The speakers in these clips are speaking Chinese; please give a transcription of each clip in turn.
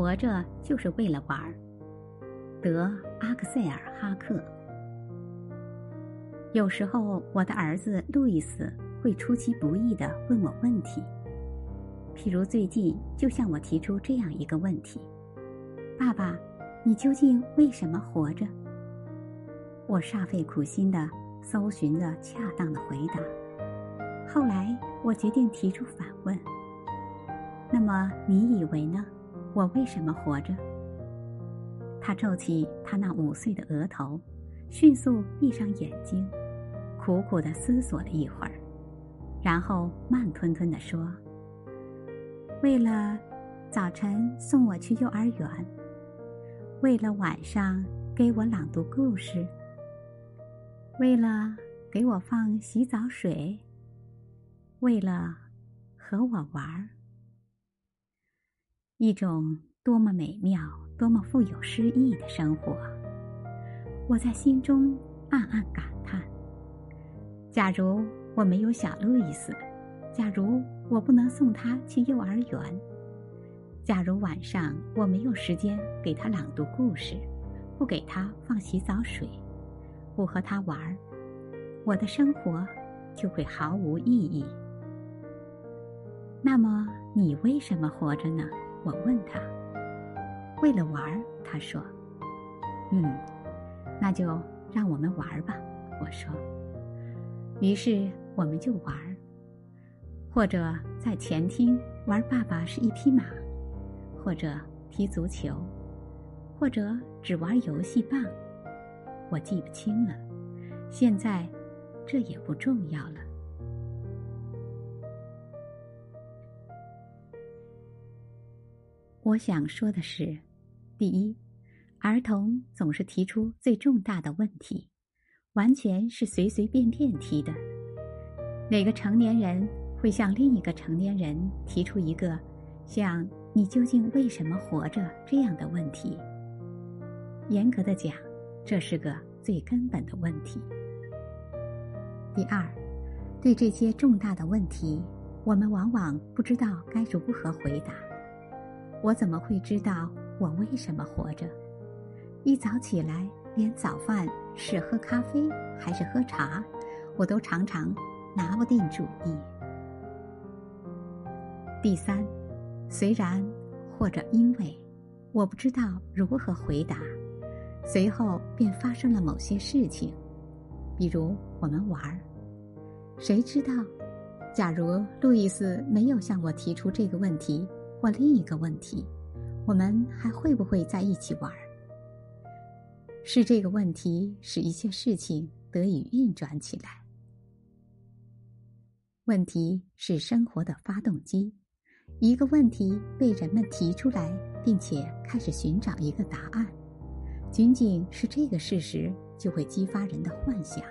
活着就是为了玩儿。德·阿克塞尔·哈克。有时候，我的儿子路易斯会出其不意的问我问题，譬如最近就向我提出这样一个问题：“爸爸，你究竟为什么活着？”我煞费苦心的搜寻着恰当的回答。后来，我决定提出反问：“那么，你以为呢？我为什么活着？”他皱起他那五岁的额头，迅速闭上眼睛，苦苦的思索了一会儿，然后慢吞吞的说：“为了早晨送我去幼儿园，为了晚上给我朗读故事，为了给我放洗澡水，为了和我玩儿，一种多么美妙！”多么富有诗意的生活！我在心中暗暗感叹：假如我没有小路易斯，假如我不能送他去幼儿园，假如晚上我没有时间给他朗读故事，不给他放洗澡水，不和他玩儿，我的生活就会毫无意义。那么，你为什么活着呢？我问他。为了玩儿，他说：“嗯，那就让我们玩儿吧。”我说。于是我们就玩儿，或者在前厅玩爸爸是一匹马，或者踢足球，或者只玩游戏棒，我记不清了。现在，这也不重要了。我想说的是。第一，儿童总是提出最重大的问题，完全是随随便便提的。哪个成年人会向另一个成年人提出一个像“你究竟为什么活着”这样的问题？严格的讲，这是个最根本的问题。第二，对这些重大的问题，我们往往不知道该如何回答。我怎么会知道？我为什么活着？一早起来，连早饭是喝咖啡还是喝茶，我都常常拿不定主意。第三，虽然或者因为我不知道如何回答，随后便发生了某些事情，比如我们玩儿。谁知道，假如路易斯没有向我提出这个问题或另一个问题？我们还会不会在一起玩？是这个问题使一切事情得以运转起来。问题是生活的发动机。一个问题被人们提出来，并且开始寻找一个答案，仅仅是这个事实就会激发人的幻想。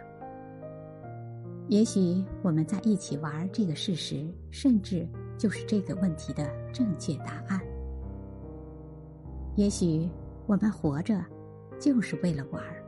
也许我们在一起玩这个事实，甚至就是这个问题的正确答案。也许我们活着，就是为了玩儿。